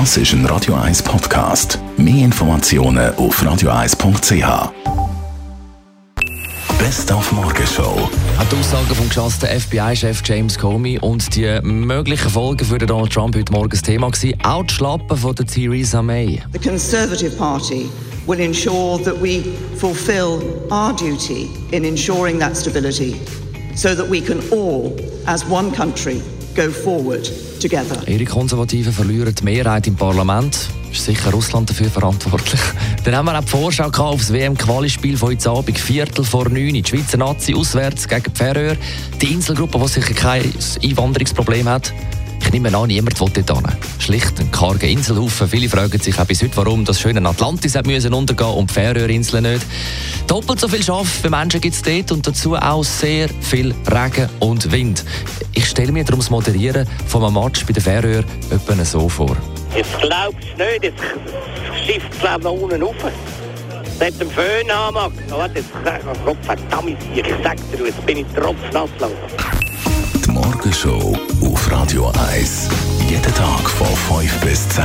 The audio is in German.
Das ist ein Radio 1 Podcast. Mehr Informationen auf radio1.ch. Best auf Morgenshow. Auch die Aussagen vom geschassten FBI-Chef James Comey und die möglichen Folgen für Donald Trump heute Morgen das Thema gewesen. Auch die Schlappen von der Theresa May. The Conservative Party will ensure that we fulfil our duty in ensuring that stability so that we can all, as one country, go forward together. Ihre Konservativen verlieren die Mehrheit im Parlament. Ist sicher Russland dafür verantwortlich. Dann haben wir auch die Vorschau auf das WM-Quali-Spiel von heute Abend, Viertel vor neun. Die Schweizer Nazi auswärts gegen die Färöer. Die Inselgruppe, die sicher kein Einwanderungsproblem hat. Ich nehme an, niemand will dort hin. Schlicht ein karger Inselhaufen. Viele fragen sich auch bis heute, warum das schöne Atlantis hat müssen untergehen und die Färöerinseln nicht. Doppelt so viel Schaff für Menschen gibt es dort und dazu auch sehr viel Regen und Wind. Ich stelle mir darum das Moderieren von einem Match bei den Färöer etwa so vor. Jetzt glaubst du nicht, jetzt schifft es nach unten rauf. Mit dem Föhn haben, warte, jetzt, Gott verdammt, ich sag dir, jetzt bin ich tropfnass. Die Morgenshow auf Radio 1. Jeden Tag von 5 bis 10.